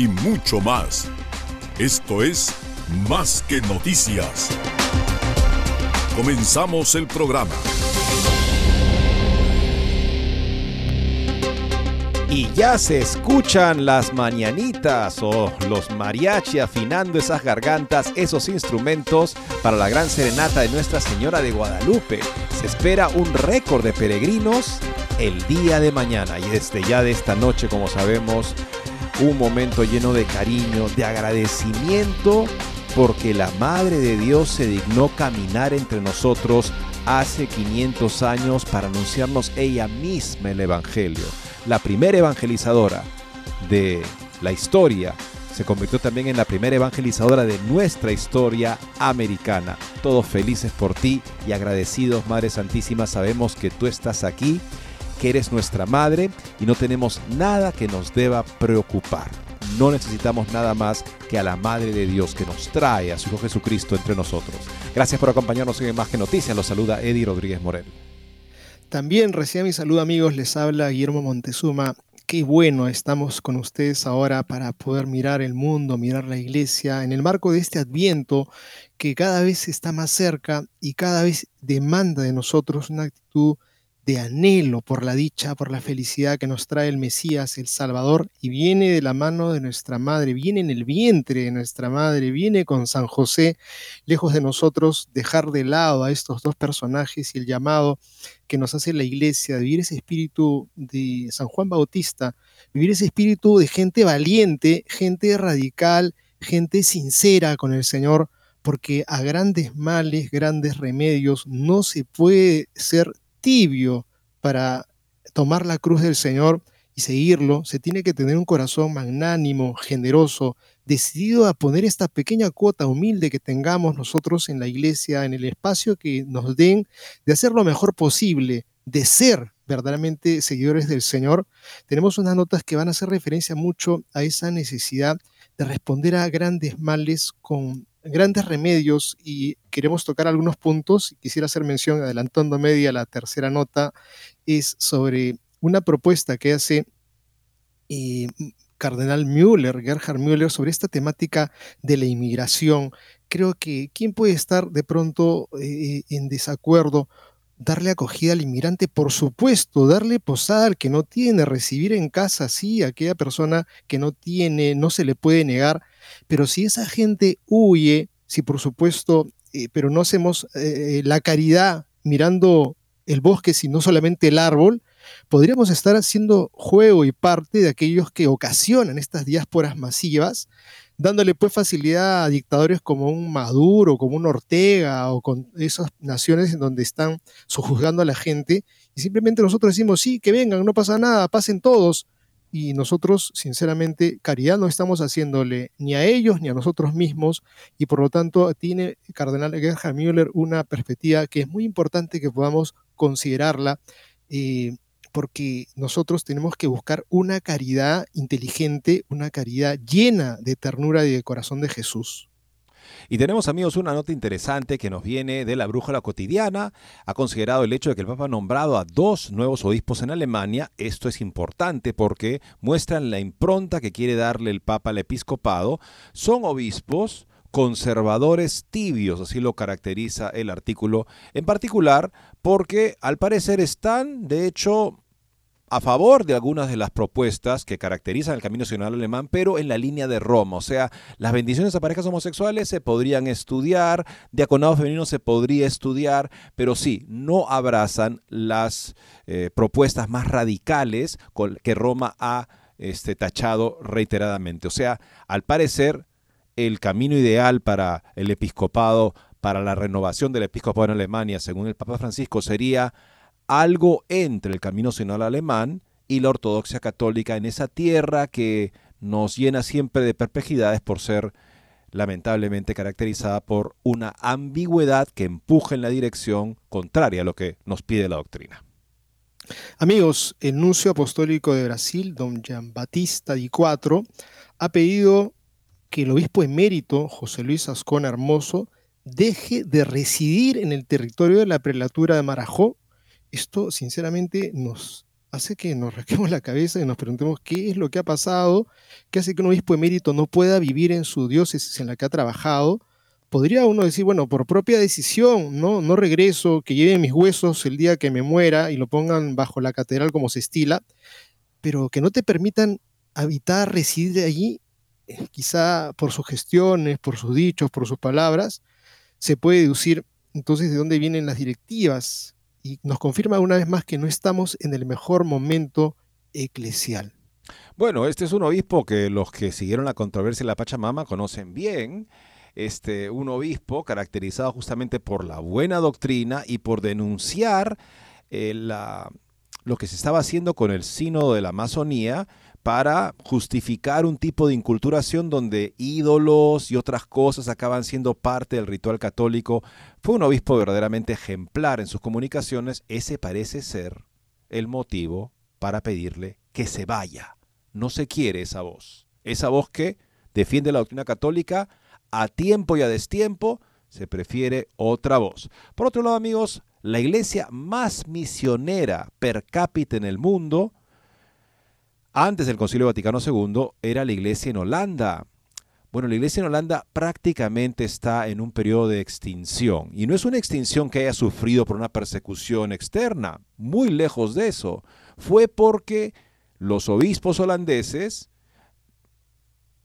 y mucho más. Esto es Más que Noticias. Comenzamos el programa. Y ya se escuchan las mañanitas o los mariachi afinando esas gargantas, esos instrumentos para la gran serenata de Nuestra Señora de Guadalupe. Se espera un récord de peregrinos el día de mañana y desde ya de esta noche, como sabemos, un momento lleno de cariño, de agradecimiento, porque la Madre de Dios se dignó caminar entre nosotros hace 500 años para anunciarnos ella misma el Evangelio. La primera evangelizadora de la historia se convirtió también en la primera evangelizadora de nuestra historia americana. Todos felices por ti y agradecidos, Madre Santísima, sabemos que tú estás aquí que eres nuestra madre y no tenemos nada que nos deba preocupar. No necesitamos nada más que a la Madre de Dios que nos trae a su Hijo Jesucristo entre nosotros. Gracias por acompañarnos en Más que Noticias. Los saluda Eddie Rodríguez Morel. También recién mi saludo amigos, les habla Guillermo Montezuma. Qué bueno estamos con ustedes ahora para poder mirar el mundo, mirar la iglesia en el marco de este adviento que cada vez está más cerca y cada vez demanda de nosotros una actitud de anhelo por la dicha, por la felicidad que nos trae el Mesías, el Salvador, y viene de la mano de nuestra Madre, viene en el vientre de nuestra Madre, viene con San José, lejos de nosotros, dejar de lado a estos dos personajes y el llamado que nos hace la Iglesia, vivir ese espíritu de San Juan Bautista, vivir ese espíritu de gente valiente, gente radical, gente sincera con el Señor, porque a grandes males, grandes remedios, no se puede ser tibio para tomar la cruz del Señor y seguirlo, se tiene que tener un corazón magnánimo, generoso, decidido a poner esta pequeña cuota humilde que tengamos nosotros en la iglesia, en el espacio que nos den, de hacer lo mejor posible, de ser verdaderamente seguidores del Señor. Tenemos unas notas que van a hacer referencia mucho a esa necesidad de responder a grandes males con grandes remedios y queremos tocar algunos puntos. Quisiera hacer mención, adelantando media, la tercera nota es sobre una propuesta que hace eh, Cardenal Müller, Gerhard Müller, sobre esta temática de la inmigración. Creo que quién puede estar de pronto eh, en desacuerdo darle acogida al inmigrante, por supuesto, darle posada al que no tiene, recibir en casa, sí, a aquella persona que no tiene, no se le puede negar, pero si esa gente huye, si por supuesto, eh, pero no hacemos eh, la caridad mirando el bosque, sino solamente el árbol, podríamos estar haciendo juego y parte de aquellos que ocasionan estas diásporas masivas, dándole pues facilidad a dictadores como un Maduro, como un Ortega o con esas naciones en donde están sojuzgando a la gente y simplemente nosotros decimos, sí, que vengan, no pasa nada, pasen todos. Y nosotros, sinceramente, caridad no estamos haciéndole ni a ellos ni a nosotros mismos y por lo tanto tiene Cardenal Gerhard Müller una perspectiva que es muy importante que podamos considerarla. Eh, porque nosotros tenemos que buscar una caridad inteligente, una caridad llena de ternura y de corazón de Jesús. Y tenemos amigos una nota interesante que nos viene de la brújula cotidiana. Ha considerado el hecho de que el Papa ha nombrado a dos nuevos obispos en Alemania. Esto es importante porque muestran la impronta que quiere darle el Papa al episcopado. Son obispos conservadores tibios, así lo caracteriza el artículo en particular, porque al parecer están, de hecho, a favor de algunas de las propuestas que caracterizan el camino nacional alemán, pero en la línea de Roma. O sea, las bendiciones a parejas homosexuales se podrían estudiar, diaconado femenino se podría estudiar, pero sí, no abrazan las eh, propuestas más radicales que Roma ha este, tachado reiteradamente. O sea, al parecer, el camino ideal para el episcopado, para la renovación del episcopado en Alemania, según el Papa Francisco, sería algo entre el camino sinodal alemán y la ortodoxia católica en esa tierra que nos llena siempre de perplejidades por ser lamentablemente caracterizada por una ambigüedad que empuja en la dirección contraria a lo que nos pide la doctrina. Amigos, el nuncio apostólico de Brasil, don Jean Batista Di Cuatro, ha pedido que el obispo emérito, José Luis Ascona Hermoso, deje de residir en el territorio de la prelatura de Marajó esto sinceramente nos hace que nos rasquemos la cabeza y nos preguntemos qué es lo que ha pasado, qué hace que un obispo emérito no pueda vivir en su diócesis en la que ha trabajado. Podría uno decir, bueno, por propia decisión, no, no regreso, que lleven mis huesos el día que me muera y lo pongan bajo la catedral como se estila, pero que no te permitan habitar, residir allí, eh, quizá por sus gestiones, por sus dichos, por sus palabras, se puede deducir entonces de dónde vienen las directivas y nos confirma una vez más que no estamos en el mejor momento eclesial. Bueno, este es un obispo que los que siguieron la controversia de la Pachamama conocen bien. Este, un obispo caracterizado justamente por la buena doctrina y por denunciar eh, la, lo que se estaba haciendo con el sínodo de la Amazonía para justificar un tipo de inculturación donde ídolos y otras cosas acaban siendo parte del ritual católico. Fue un obispo verdaderamente ejemplar en sus comunicaciones. Ese parece ser el motivo para pedirle que se vaya. No se quiere esa voz. Esa voz que defiende la doctrina católica a tiempo y a destiempo, se prefiere otra voz. Por otro lado, amigos, la iglesia más misionera per cápita en el mundo antes del Concilio Vaticano II era la iglesia en Holanda. Bueno, la iglesia en Holanda prácticamente está en un periodo de extinción. Y no es una extinción que haya sufrido por una persecución externa, muy lejos de eso. Fue porque los obispos holandeses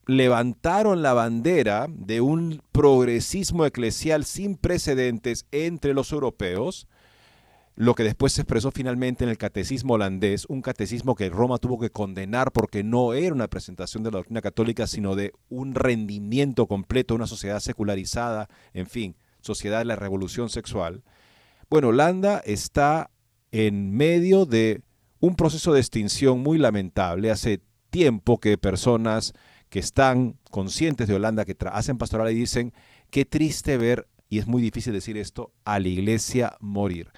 levantaron la bandera de un progresismo eclesial sin precedentes entre los europeos lo que después se expresó finalmente en el catecismo holandés, un catecismo que Roma tuvo que condenar porque no era una presentación de la doctrina católica, sino de un rendimiento completo de una sociedad secularizada, en fin, sociedad de la revolución sexual. Bueno, Holanda está en medio de un proceso de extinción muy lamentable. Hace tiempo que personas que están conscientes de Holanda, que hacen pastoral y dicen, qué triste ver, y es muy difícil decir esto, a la iglesia morir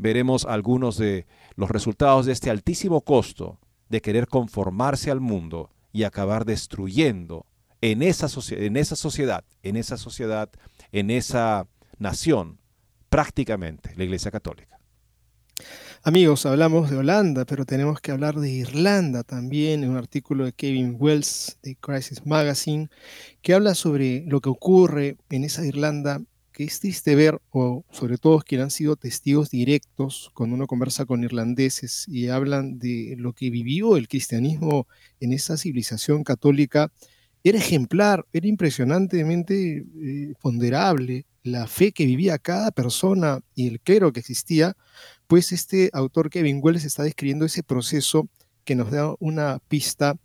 veremos algunos de los resultados de este altísimo costo de querer conformarse al mundo y acabar destruyendo en esa, en esa sociedad, en esa sociedad, en esa nación, prácticamente la Iglesia Católica. Amigos, hablamos de Holanda, pero tenemos que hablar de Irlanda también, en un artículo de Kevin Wells de Crisis Magazine, que habla sobre lo que ocurre en esa Irlanda es triste ver, o sobre todo quienes han sido testigos directos, cuando uno conversa con irlandeses y hablan de lo que vivió el cristianismo en esa civilización católica, era ejemplar, era impresionantemente eh, ponderable la fe que vivía cada persona y el clero que existía, pues este autor Kevin Wells está describiendo ese proceso que nos da una pista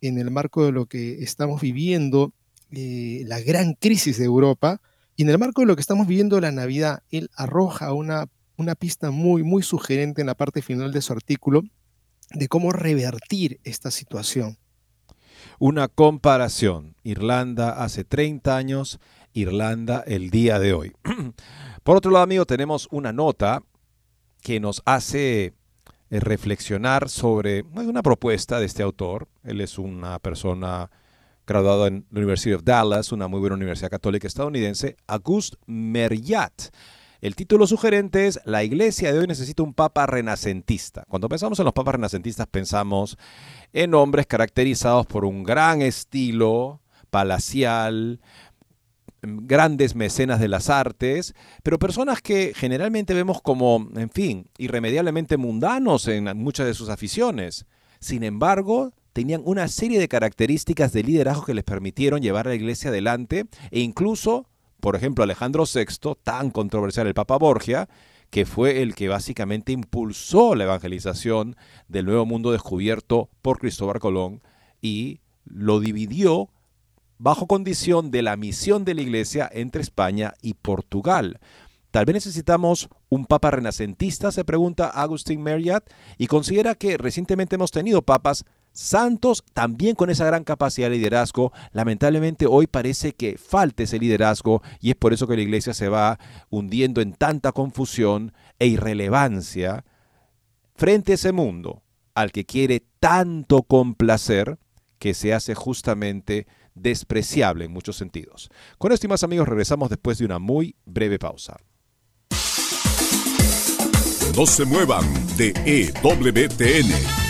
en el marco de lo que estamos viviendo, eh, la gran crisis de Europa, y en el marco de lo que estamos viviendo la Navidad, él arroja una, una pista muy, muy sugerente en la parte final de su artículo de cómo revertir esta situación. Una comparación. Irlanda hace 30 años, Irlanda el día de hoy. Por otro lado, amigo, tenemos una nota que nos hace eh, reflexionar sobre una propuesta de este autor. Él es una persona graduado en la University of Dallas, una muy buena universidad católica estadounidense, Auguste Meriat. El título sugerente es La iglesia de hoy necesita un papa renacentista. Cuando pensamos en los papas renacentistas pensamos en hombres caracterizados por un gran estilo palacial, grandes mecenas de las artes, pero personas que generalmente vemos como, en fin, irremediablemente mundanos en muchas de sus aficiones. Sin embargo, tenían una serie de características de liderazgo que les permitieron llevar a la iglesia adelante e incluso, por ejemplo, Alejandro VI, tan controversial el Papa Borgia, que fue el que básicamente impulsó la evangelización del nuevo mundo descubierto por Cristóbal Colón y lo dividió bajo condición de la misión de la Iglesia entre España y Portugal. Tal vez necesitamos un papa renacentista, se pregunta Agustín Marriott, y considera que recientemente hemos tenido papas santos también con esa gran capacidad de liderazgo. Lamentablemente hoy parece que falta ese liderazgo y es por eso que la iglesia se va hundiendo en tanta confusión e irrelevancia frente a ese mundo al que quiere tanto complacer que se hace justamente despreciable en muchos sentidos. Con esto y más amigos regresamos después de una muy breve pausa. No se muevan de EWTN,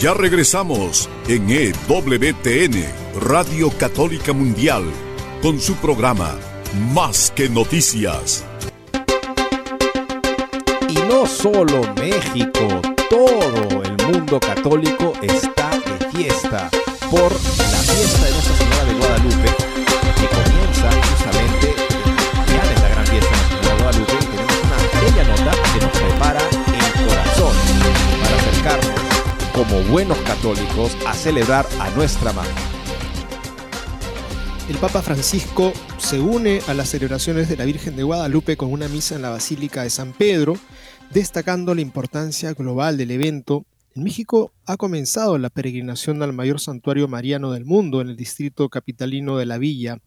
Ya regresamos en EWTN, Radio Católica Mundial, con su programa Más que Noticias. Y no solo México, todo el mundo católico está de fiesta por la fiesta de Nuestra Señora de Guadalupe, que comienza justamente como buenos católicos a celebrar a nuestra madre. El Papa Francisco se une a las celebraciones de la Virgen de Guadalupe con una misa en la Basílica de San Pedro, destacando la importancia global del evento. En México ha comenzado la peregrinación al mayor santuario mariano del mundo en el distrito capitalino de La Villa.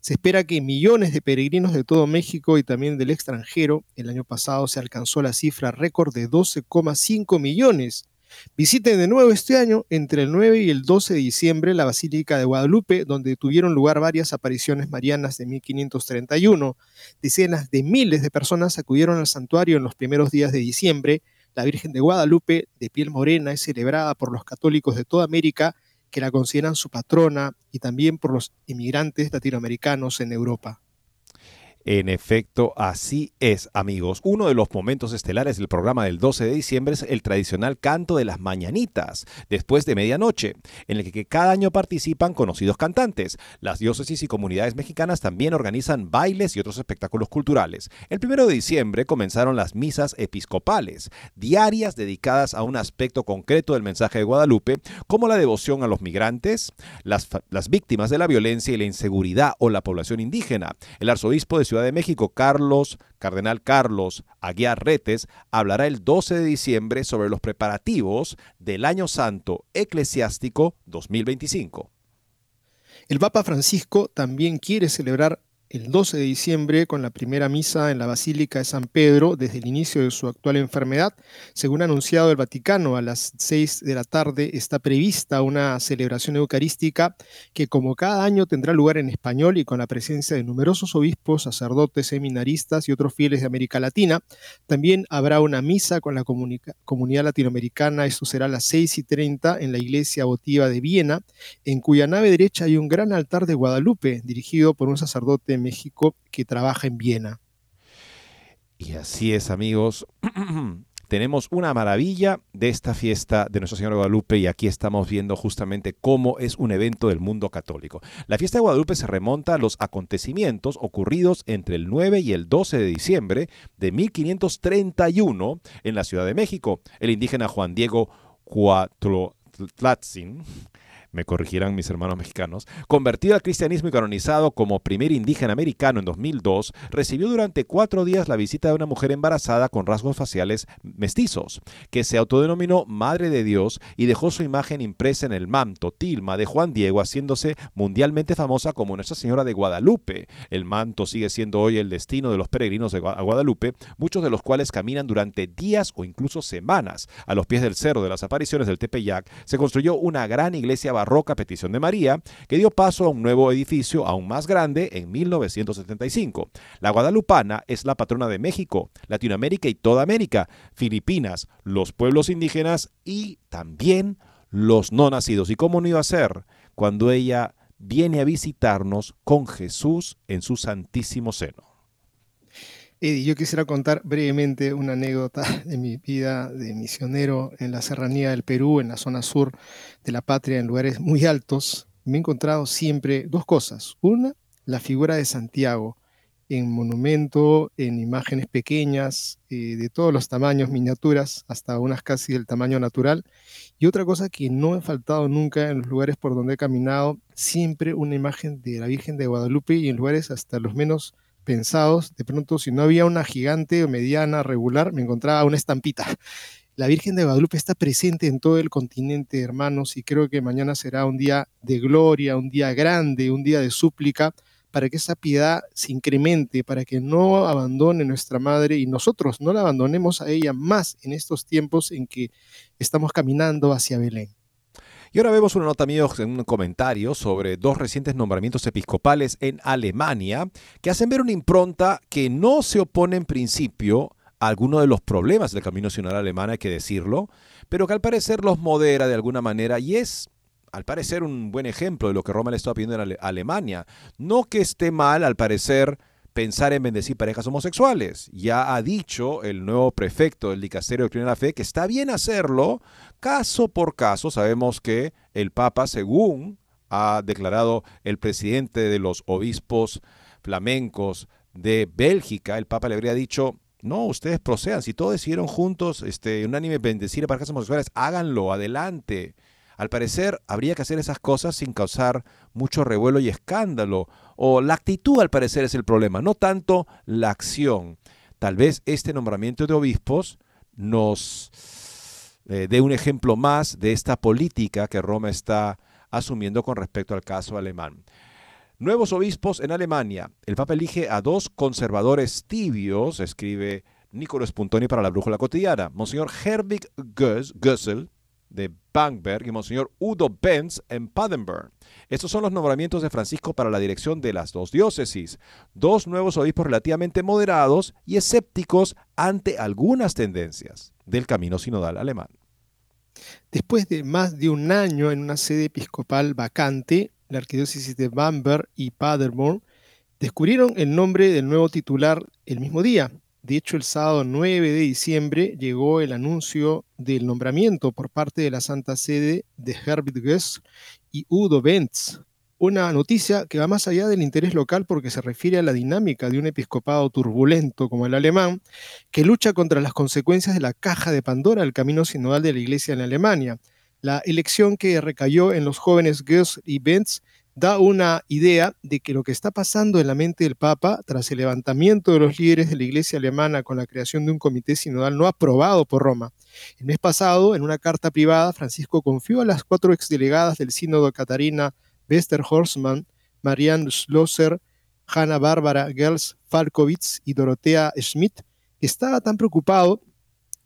Se espera que millones de peregrinos de todo México y también del extranjero, el año pasado se alcanzó la cifra récord de 12,5 millones, Visiten de nuevo este año, entre el 9 y el 12 de diciembre, la Basílica de Guadalupe, donde tuvieron lugar varias apariciones marianas de 1531. Decenas de miles de personas acudieron al santuario en los primeros días de diciembre. La Virgen de Guadalupe, de piel morena, es celebrada por los católicos de toda América, que la consideran su patrona, y también por los inmigrantes latinoamericanos en Europa. En efecto, así es, amigos. Uno de los momentos estelares del programa del 12 de diciembre es el tradicional canto de las mañanitas, después de medianoche, en el que cada año participan conocidos cantantes. Las diócesis y comunidades mexicanas también organizan bailes y otros espectáculos culturales. El primero de diciembre comenzaron las misas episcopales, diarias dedicadas a un aspecto concreto del mensaje de Guadalupe, como la devoción a los migrantes, las, las víctimas de la violencia y la inseguridad o la población indígena. El arzobispo de Ciudad de México, Carlos, Cardenal Carlos Aguiar Retes, hablará el 12 de diciembre sobre los preparativos del Año Santo Eclesiástico 2025. El Papa Francisco también quiere celebrar el 12 de diciembre con la primera misa en la Basílica de San Pedro desde el inicio de su actual enfermedad. Según ha anunciado el Vaticano, a las 6 de la tarde está prevista una celebración eucarística que como cada año tendrá lugar en español y con la presencia de numerosos obispos, sacerdotes, seminaristas y otros fieles de América Latina. También habrá una misa con la comunidad latinoamericana, esto será a las 6 y 30 en la iglesia votiva de Viena, en cuya nave derecha hay un gran altar de Guadalupe dirigido por un sacerdote México que trabaja en Viena. Y así es, amigos. tenemos una maravilla de esta fiesta de Nuestra Señora de Guadalupe y aquí estamos viendo justamente cómo es un evento del mundo católico. La fiesta de Guadalupe se remonta a los acontecimientos ocurridos entre el 9 y el 12 de diciembre de 1531 en la Ciudad de México. El indígena Juan Diego Cuatlatzin me corregirán mis hermanos mexicanos, convertido al cristianismo y canonizado como primer indígena americano en 2002, recibió durante cuatro días la visita de una mujer embarazada con rasgos faciales mestizos, que se autodenominó Madre de Dios y dejó su imagen impresa en el manto tilma de Juan Diego, haciéndose mundialmente famosa como Nuestra Señora de Guadalupe. El manto sigue siendo hoy el destino de los peregrinos de Guadalupe, muchos de los cuales caminan durante días o incluso semanas. A los pies del cerro de las apariciones del Tepeyac se construyó una gran iglesia barroca petición de María, que dio paso a un nuevo edificio aún más grande en 1975. La guadalupana es la patrona de México, Latinoamérica y toda América, Filipinas, los pueblos indígenas y también los no nacidos. ¿Y cómo no iba a ser cuando ella viene a visitarnos con Jesús en su santísimo seno? Yo quisiera contar brevemente una anécdota de mi vida de misionero en la serranía del Perú, en la zona sur de la patria, en lugares muy altos. Me he encontrado siempre dos cosas. Una, la figura de Santiago, en monumento, en imágenes pequeñas, eh, de todos los tamaños, miniaturas, hasta unas casi del tamaño natural. Y otra cosa que no he faltado nunca en los lugares por donde he caminado, siempre una imagen de la Virgen de Guadalupe y en lugares hasta los menos pensados, de pronto si no había una gigante o mediana regular, me encontraba una estampita. La Virgen de Guadalupe está presente en todo el continente, hermanos, y creo que mañana será un día de gloria, un día grande, un día de súplica, para que esa piedad se incremente, para que no abandone nuestra Madre y nosotros no la abandonemos a ella más en estos tiempos en que estamos caminando hacia Belén. Y ahora vemos una nota mía en un comentario sobre dos recientes nombramientos episcopales en Alemania que hacen ver una impronta que no se opone en principio a alguno de los problemas del camino nacional alemán, hay que decirlo, pero que al parecer los modera de alguna manera y es al parecer un buen ejemplo de lo que Roma le está pidiendo en Alemania. No que esté mal, al parecer, pensar en bendecir parejas homosexuales. Ya ha dicho el nuevo prefecto del Dicasterio de la Fe que está bien hacerlo caso por caso. Sabemos que el Papa, según ha declarado el presidente de los obispos flamencos de Bélgica, el Papa le habría dicho, no, ustedes procedan, si todos decidieron juntos, este, unánime bendecir a parejas homosexuales, háganlo, adelante. Al parecer, habría que hacer esas cosas sin causar mucho revuelo y escándalo. O la actitud, al parecer, es el problema, no tanto la acción. Tal vez este nombramiento de obispos nos eh, dé un ejemplo más de esta política que Roma está asumiendo con respecto al caso alemán. Nuevos obispos en Alemania. El Papa elige a dos conservadores tibios, escribe Nicolás Puntoni para la Brújula Cotidiana. Monseñor Herbig Gössel, de Bangberg y Monseñor Udo Benz en Padenburg. Estos son los nombramientos de Francisco para la dirección de las dos diócesis, dos nuevos obispos relativamente moderados y escépticos ante algunas tendencias del camino sinodal alemán. Después de más de un año en una sede episcopal vacante, la arquidiócesis de Bamberg y Paderborn descubrieron el nombre del nuevo titular el mismo día, de hecho, el sábado 9 de diciembre llegó el anuncio del nombramiento por parte de la Santa Sede de Herbert Gess y Udo Benz. Una noticia que va más allá del interés local porque se refiere a la dinámica de un episcopado turbulento como el alemán, que lucha contra las consecuencias de la caja de Pandora del camino sinodal de la Iglesia en Alemania. La elección que recayó en los jóvenes Goetz y Benz da una idea de que lo que está pasando en la mente del Papa tras el levantamiento de los líderes de la Iglesia alemana con la creación de un comité sinodal no aprobado por Roma. El mes pasado, en una carta privada, Francisco confió a las cuatro exdelegadas del sínodo Catarina Westerhorstmann, Marianne Schlosser, Hanna Barbara Gels Falkowitz y Dorotea Schmidt, estaba tan preocupado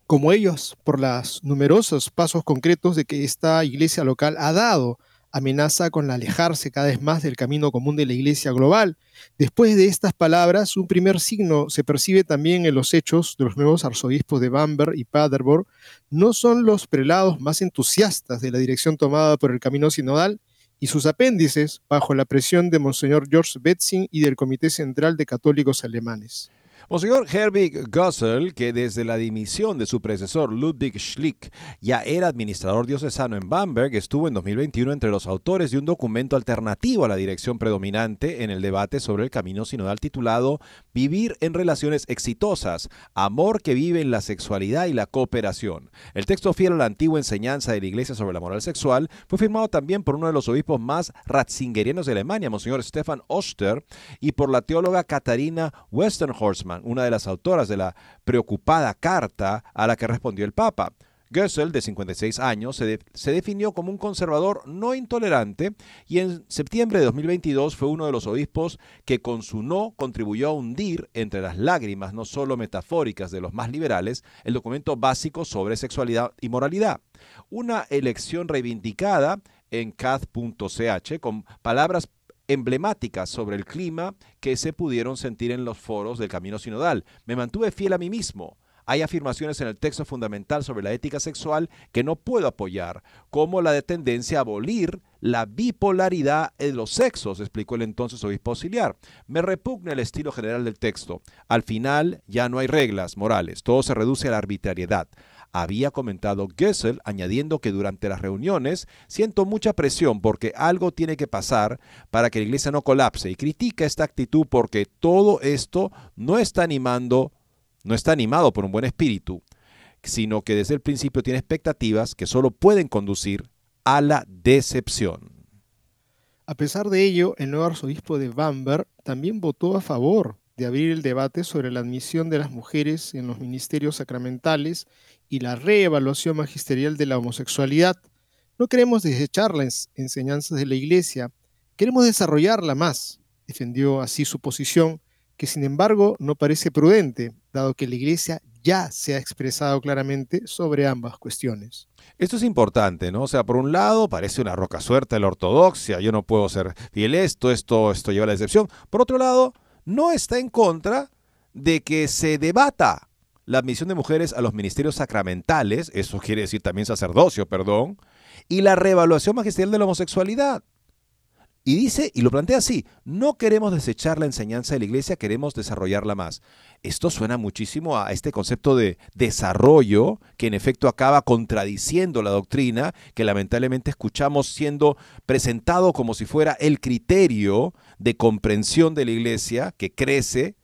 como ellos por los numerosos pasos concretos de que esta iglesia local ha dado amenaza con alejarse cada vez más del camino común de la Iglesia global. Después de estas palabras, un primer signo se percibe también en los hechos de los nuevos arzobispos de Bamberg y Paderborn. No son los prelados más entusiastas de la dirección tomada por el camino sinodal y sus apéndices bajo la presión de Monseñor George Betzing y del Comité Central de Católicos Alemanes. Monseñor Herbig Gossel, que desde la dimisión de su predecesor Ludwig Schlick ya era administrador diocesano en Bamberg, estuvo en 2021 entre los autores de un documento alternativo a la dirección predominante en el debate sobre el camino sinodal titulado Vivir en relaciones exitosas, amor que vive en la sexualidad y la cooperación. El texto fiel a la antigua enseñanza de la Iglesia sobre la moral sexual fue firmado también por uno de los obispos más ratzingerianos de Alemania, Monseñor Stefan Oster, y por la teóloga Katharina Westernhorstmann una de las autoras de la preocupada carta a la que respondió el Papa. Goessel, de 56 años, se, se, definió como un conservador no intolerante y en septiembre de 2022 fue uno de los obispos que con su no contribuyó a hundir entre las lágrimas no solo metafóricas de los más liberales el documento básico sobre sexualidad y moralidad. Una elección reivindicada en cath.ch con palabras emblemáticas sobre el clima que se pudieron sentir en los foros del Camino Sinodal. Me mantuve fiel a mí mismo. Hay afirmaciones en el texto fundamental sobre la ética sexual que no puedo apoyar, como la de tendencia a abolir la bipolaridad de los sexos, explicó el entonces obispo auxiliar. Me repugna el estilo general del texto. Al final ya no hay reglas morales, todo se reduce a la arbitrariedad había comentado Gessel, añadiendo que durante las reuniones siento mucha presión porque algo tiene que pasar para que la iglesia no colapse y critica esta actitud porque todo esto no está animando, no está animado por un buen espíritu, sino que desde el principio tiene expectativas que solo pueden conducir a la decepción. A pesar de ello, el nuevo arzobispo de Bamberg también votó a favor de abrir el debate sobre la admisión de las mujeres en los ministerios sacramentales y la reevaluación magisterial de la homosexualidad. No queremos desechar las enseñanzas de la Iglesia, queremos desarrollarla más, defendió así su posición, que sin embargo no parece prudente, dado que la Iglesia ya se ha expresado claramente sobre ambas cuestiones. Esto es importante, ¿no? O sea, por un lado parece una roca suerte la ortodoxia, yo no puedo ser fiel esto, esto, esto lleva a la decepción. Por otro lado, no está en contra de que se debata la admisión de mujeres a los ministerios sacramentales, eso quiere decir también sacerdocio, perdón, y la reevaluación magisterial de la homosexualidad. Y dice, y lo plantea así, no queremos desechar la enseñanza de la iglesia, queremos desarrollarla más. Esto suena muchísimo a este concepto de desarrollo que en efecto acaba contradiciendo la doctrina que lamentablemente escuchamos siendo presentado como si fuera el criterio de comprensión de la iglesia que crece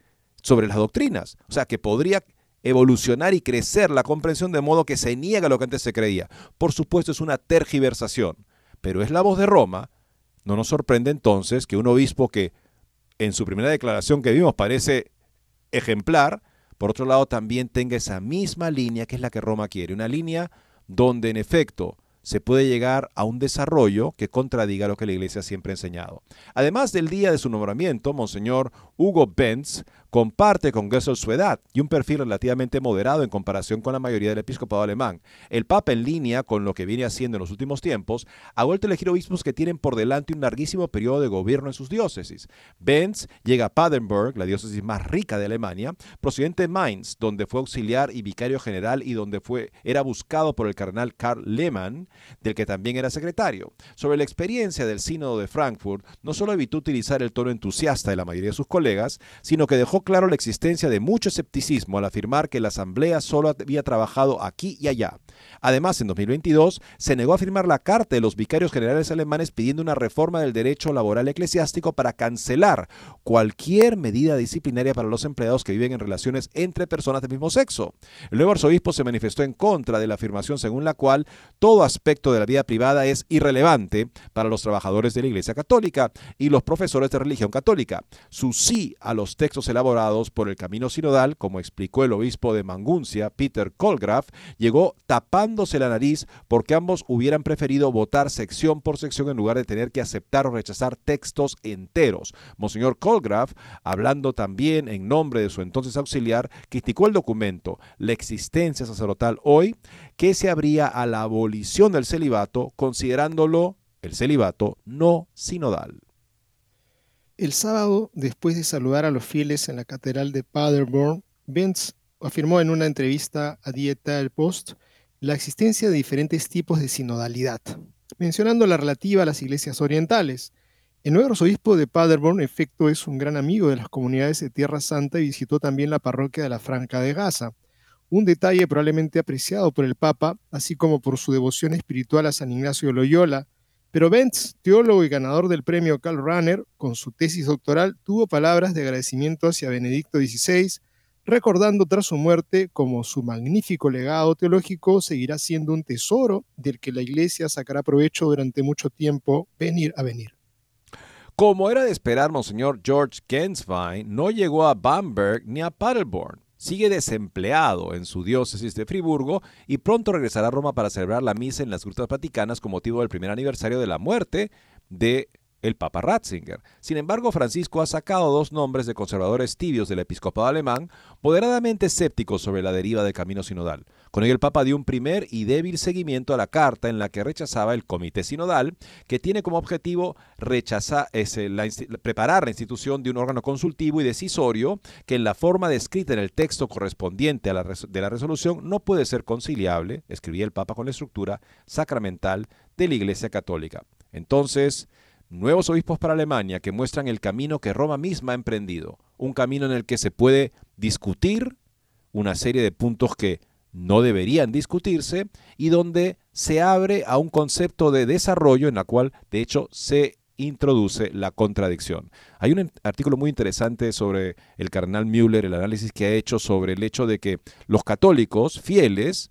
sobre las doctrinas. O sea, que podría evolucionar y crecer la comprensión de modo que se niega lo que antes se creía. Por supuesto es una tergiversación, pero es la voz de Roma. No nos sorprende entonces que un obispo que en su primera declaración que vimos parece ejemplar, por otro lado también tenga esa misma línea que es la que Roma quiere, una línea donde en efecto se puede llegar a un desarrollo que contradiga lo que la Iglesia siempre ha enseñado. Además del día de su nombramiento, Monseñor Hugo Benz comparte con Goessel su edad y un perfil relativamente moderado en comparación con la mayoría del episcopado alemán. El Papa, en línea con lo que viene haciendo en los últimos tiempos, ha vuelto a elegir obispos que tienen por delante un larguísimo periodo de gobierno en sus diócesis. Benz llega a Padenburg, la diócesis más rica de Alemania, procedente de Mainz, donde fue auxiliar y vicario general y donde fue, era buscado por el cardenal Karl Lehmann, del que también era secretario. Sobre la experiencia del sínodo de Frankfurt, no solo evitó utilizar el tono entusiasta de la mayoría de sus colegas, sino que dejó claro la existencia de mucho escepticismo al afirmar que la Asamblea solo había trabajado aquí y allá. Además, en 2022 se negó a firmar la carta de los vicarios generales alemanes pidiendo una reforma del derecho laboral eclesiástico para cancelar cualquier medida disciplinaria para los empleados que viven en relaciones entre personas del mismo sexo. El nuevo arzobispo se manifestó en contra de la afirmación según la cual todo aspecto de la vida privada es irrelevante para los trabajadores de la Iglesia Católica y los profesores de religión católica. Su sí a los textos elaborados por el camino sinodal, como explicó el obispo de Manguncia, Peter Colgraf, llegó tapándose la nariz porque ambos hubieran preferido votar sección por sección en lugar de tener que aceptar o rechazar textos enteros. Monseñor Colgraf, hablando también en nombre de su entonces auxiliar, criticó el documento, la existencia sacerdotal hoy, que se abría a la abolición del celibato, considerándolo el celibato no sinodal. El sábado, después de saludar a los fieles en la catedral de Paderborn, Benz afirmó en una entrevista a Dieta el Post la existencia de diferentes tipos de sinodalidad, mencionando la relativa a las iglesias orientales. El nuevo arzobispo de Paderborn, en efecto, es un gran amigo de las comunidades de Tierra Santa y visitó también la parroquia de la Franca de Gaza. Un detalle probablemente apreciado por el Papa, así como por su devoción espiritual a San Ignacio de Loyola, pero Benz, teólogo y ganador del premio Karl Rahner, con su tesis doctoral, tuvo palabras de agradecimiento hacia Benedicto XVI, recordando tras su muerte como su magnífico legado teológico seguirá siendo un tesoro del que la Iglesia sacará provecho durante mucho tiempo, venir a venir. Como era de esperar, Monseñor George Genswein no llegó a Bamberg ni a Paderborn sigue desempleado en su diócesis de Friburgo y pronto regresará a Roma para celebrar la misa en las grutas vaticanas con motivo del primer aniversario de la muerte de el Papa Ratzinger. Sin embargo, Francisco ha sacado dos nombres de conservadores tibios del episcopado alemán, moderadamente escépticos sobre la deriva del camino sinodal. Con ello el Papa dio un primer y débil seguimiento a la carta en la que rechazaba el comité sinodal, que tiene como objetivo rechazar, preparar la institución de un órgano consultivo y decisorio que en la forma descrita en el texto correspondiente a la de la resolución no puede ser conciliable, escribía el Papa con la estructura sacramental de la Iglesia Católica. Entonces, nuevos obispos para Alemania que muestran el camino que Roma misma ha emprendido, un camino en el que se puede discutir una serie de puntos que no deberían discutirse y donde se abre a un concepto de desarrollo en la cual de hecho se introduce la contradicción. Hay un artículo muy interesante sobre el cardenal Müller, el análisis que ha hecho sobre el hecho de que los católicos fieles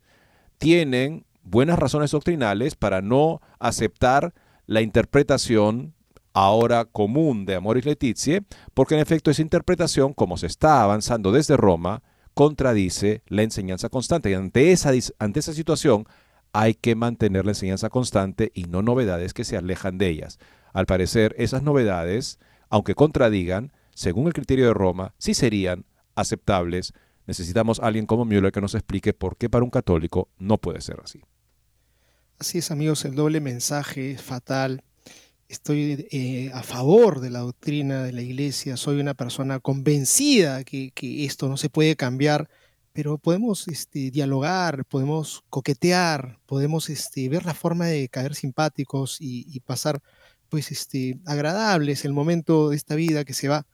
tienen buenas razones doctrinales para no aceptar la interpretación ahora común de Amoris Letizie, porque en efecto esa interpretación, como se está avanzando desde Roma, contradice la enseñanza constante. Y ante esa, ante esa situación hay que mantener la enseñanza constante y no novedades que se alejan de ellas. Al parecer, esas novedades, aunque contradigan, según el criterio de Roma, sí serían aceptables. Necesitamos a alguien como Müller que nos explique por qué para un católico no puede ser así. Así es, amigos, el doble mensaje es fatal. Estoy eh, a favor de la doctrina de la iglesia, soy una persona convencida que, esto no se puede cambiar, pero podemos este, dialogar, podemos coquetear, podemos este, ver la forma de caer simpáticos y, pasar pues este, agradables el momento de esta vida que se va.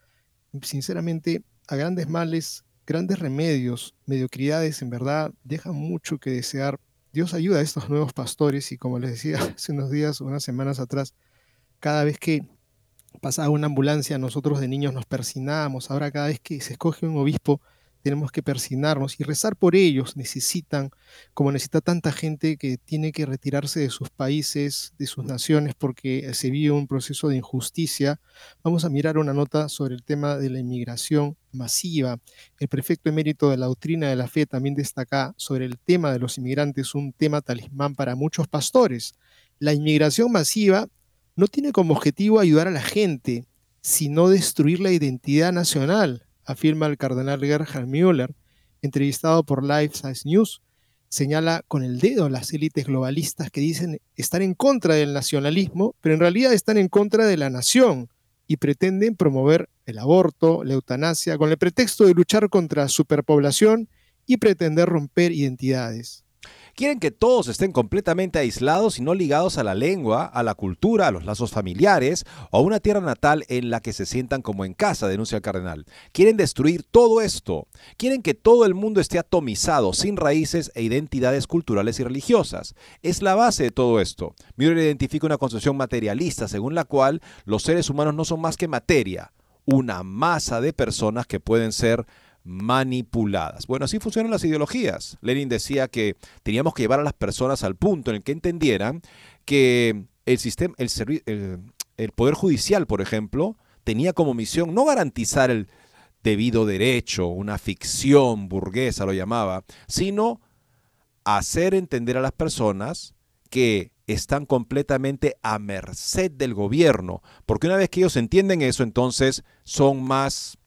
Sinceramente, a grandes males, grandes remedios, mediocridades en verdad dejan mucho que desear Dios ayuda a estos nuevos pastores y como les decía hace unos días, unas semanas atrás, cada vez que pasaba una ambulancia, nosotros de niños nos persinábamos, ahora cada vez que se escoge un obispo, tenemos que persinarnos y rezar por ellos. Necesitan, como necesita tanta gente que tiene que retirarse de sus países, de sus naciones, porque se vive un proceso de injusticia. Vamos a mirar una nota sobre el tema de la inmigración masiva. El prefecto emérito de la doctrina de la fe también destaca sobre el tema de los inmigrantes, un tema talismán para muchos pastores. La inmigración masiva no tiene como objetivo ayudar a la gente, sino destruir la identidad nacional afirma el cardenal Gerhard Müller, entrevistado por Life Size News, señala con el dedo las élites globalistas que dicen estar en contra del nacionalismo, pero en realidad están en contra de la nación y pretenden promover el aborto, la eutanasia, con el pretexto de luchar contra superpoblación y pretender romper identidades. Quieren que todos estén completamente aislados y no ligados a la lengua, a la cultura, a los lazos familiares o a una tierra natal en la que se sientan como en casa, denuncia el cardenal. Quieren destruir todo esto. Quieren que todo el mundo esté atomizado, sin raíces e identidades culturales y religiosas. Es la base de todo esto. Müller identifica una concepción materialista según la cual los seres humanos no son más que materia, una masa de personas que pueden ser manipuladas. Bueno, así funcionan las ideologías. Lenin decía que teníamos que llevar a las personas al punto en el que entendieran que el sistema, el, el, poder judicial, por ejemplo, tenía como misión no garantizar el debido derecho, una ficción burguesa lo llamaba, sino hacer entender a las personas que están completamente a merced del gobierno, porque una vez que ellos entienden eso, entonces son más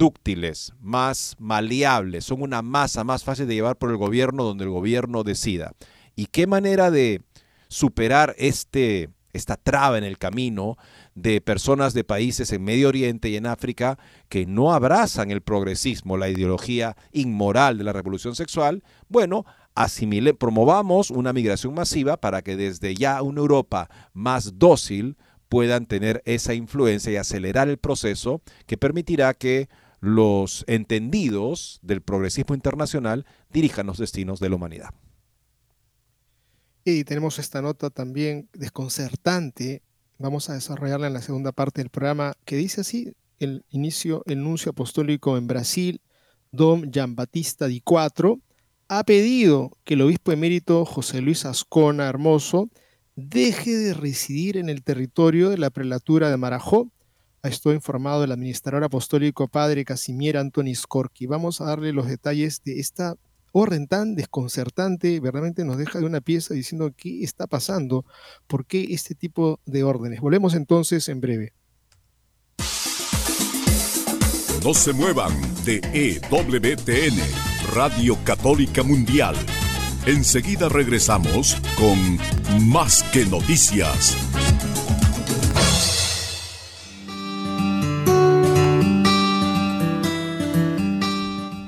dúctiles, más maleables, son una masa más fácil de llevar por el gobierno donde el gobierno decida. ¿Y qué manera de superar este, esta traba en el camino de personas de países en Medio Oriente y en África que no abrazan el progresismo, la ideología inmoral de la revolución sexual? Bueno, asimile, promovamos una migración masiva para que desde ya una Europa más dócil puedan tener esa influencia y acelerar el proceso que permitirá que los entendidos del progresismo internacional dirijan los destinos de la humanidad. Y tenemos esta nota también desconcertante, vamos a desarrollarla en la segunda parte del programa, que dice así, el inicio, el nuncio apostólico en Brasil, Dom Jean Batista Di Cuatro, ha pedido que el obispo emérito José Luis Ascona Hermoso deje de residir en el territorio de la prelatura de Marajó. Estoy informado el administrador apostólico padre Casimier Antoni Scorchi. Vamos a darle los detalles de esta orden tan desconcertante, verdaderamente nos deja de una pieza diciendo qué está pasando, por qué este tipo de órdenes. Volvemos entonces en breve. No se muevan de EWTN Radio Católica Mundial. Enseguida regresamos con Más que Noticias.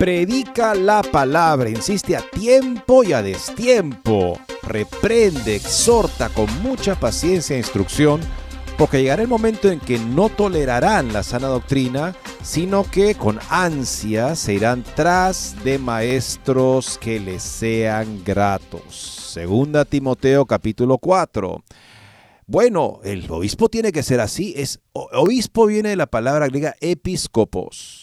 Predica la palabra, insiste a tiempo y a destiempo. Reprende, exhorta con mucha paciencia e instrucción porque llegará el momento en que no tolerarán la sana doctrina, sino que con ansia se irán tras de maestros que les sean gratos. Segunda Timoteo capítulo 4. Bueno, el obispo tiene que ser así. Es, obispo viene de la palabra griega episcopos.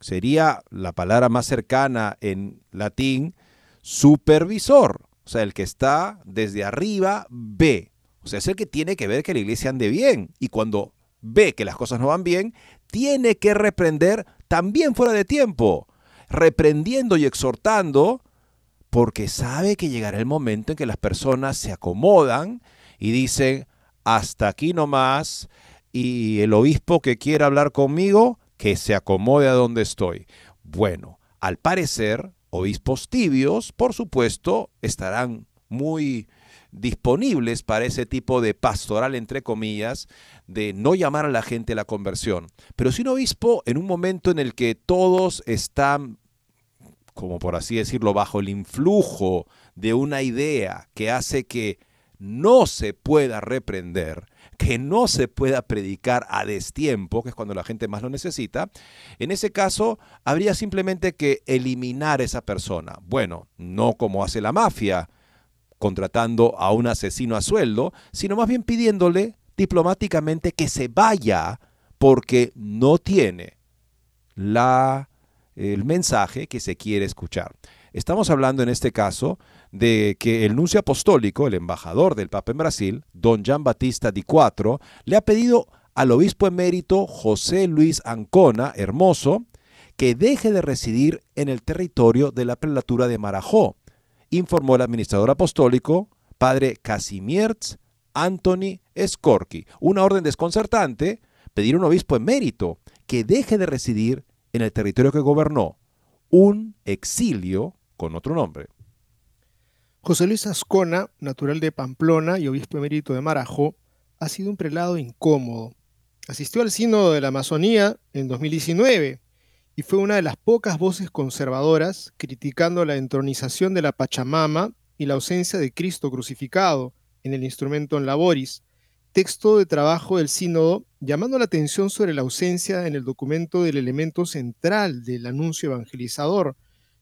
Sería la palabra más cercana en latín, supervisor. O sea, el que está desde arriba ve. O sea, es el que tiene que ver que la iglesia ande bien. Y cuando ve que las cosas no van bien, tiene que reprender también fuera de tiempo. Reprendiendo y exhortando, porque sabe que llegará el momento en que las personas se acomodan y dicen, hasta aquí nomás, y el obispo que quiera hablar conmigo, que se acomode a donde estoy. Bueno, al parecer, obispos tibios, por supuesto, estarán muy disponibles para ese tipo de pastoral, entre comillas, de no llamar a la gente a la conversión. Pero si un obispo, en un momento en el que todos están, como por así decirlo, bajo el influjo de una idea que hace que no se pueda reprender, que no se pueda predicar a destiempo, que es cuando la gente más lo necesita, en ese caso habría simplemente que eliminar a esa persona. Bueno, no como hace la mafia, contratando a un asesino a sueldo, sino más bien pidiéndole diplomáticamente que se vaya porque no tiene la, el mensaje que se quiere escuchar. Estamos hablando en este caso de que el nuncio apostólico, el embajador del Papa en Brasil, don Jean Batista Di Quattro, le ha pedido al obispo emérito José Luis Ancona, hermoso, que deje de residir en el territorio de la prelatura de Marajó, informó el administrador apostólico, padre Casimierz Anthony Scorki. Una orden desconcertante, pedir a un obispo emérito que deje de residir en el territorio que gobernó, un exilio con otro nombre. José Luis Ascona, natural de Pamplona y obispo emérito de Marajó, ha sido un prelado incómodo. Asistió al Sínodo de la Amazonía en 2019 y fue una de las pocas voces conservadoras criticando la entronización de la Pachamama y la ausencia de Cristo crucificado en el instrumento en Laboris, texto de trabajo del sínodo llamando la atención sobre la ausencia en el documento del elemento central del anuncio evangelizador.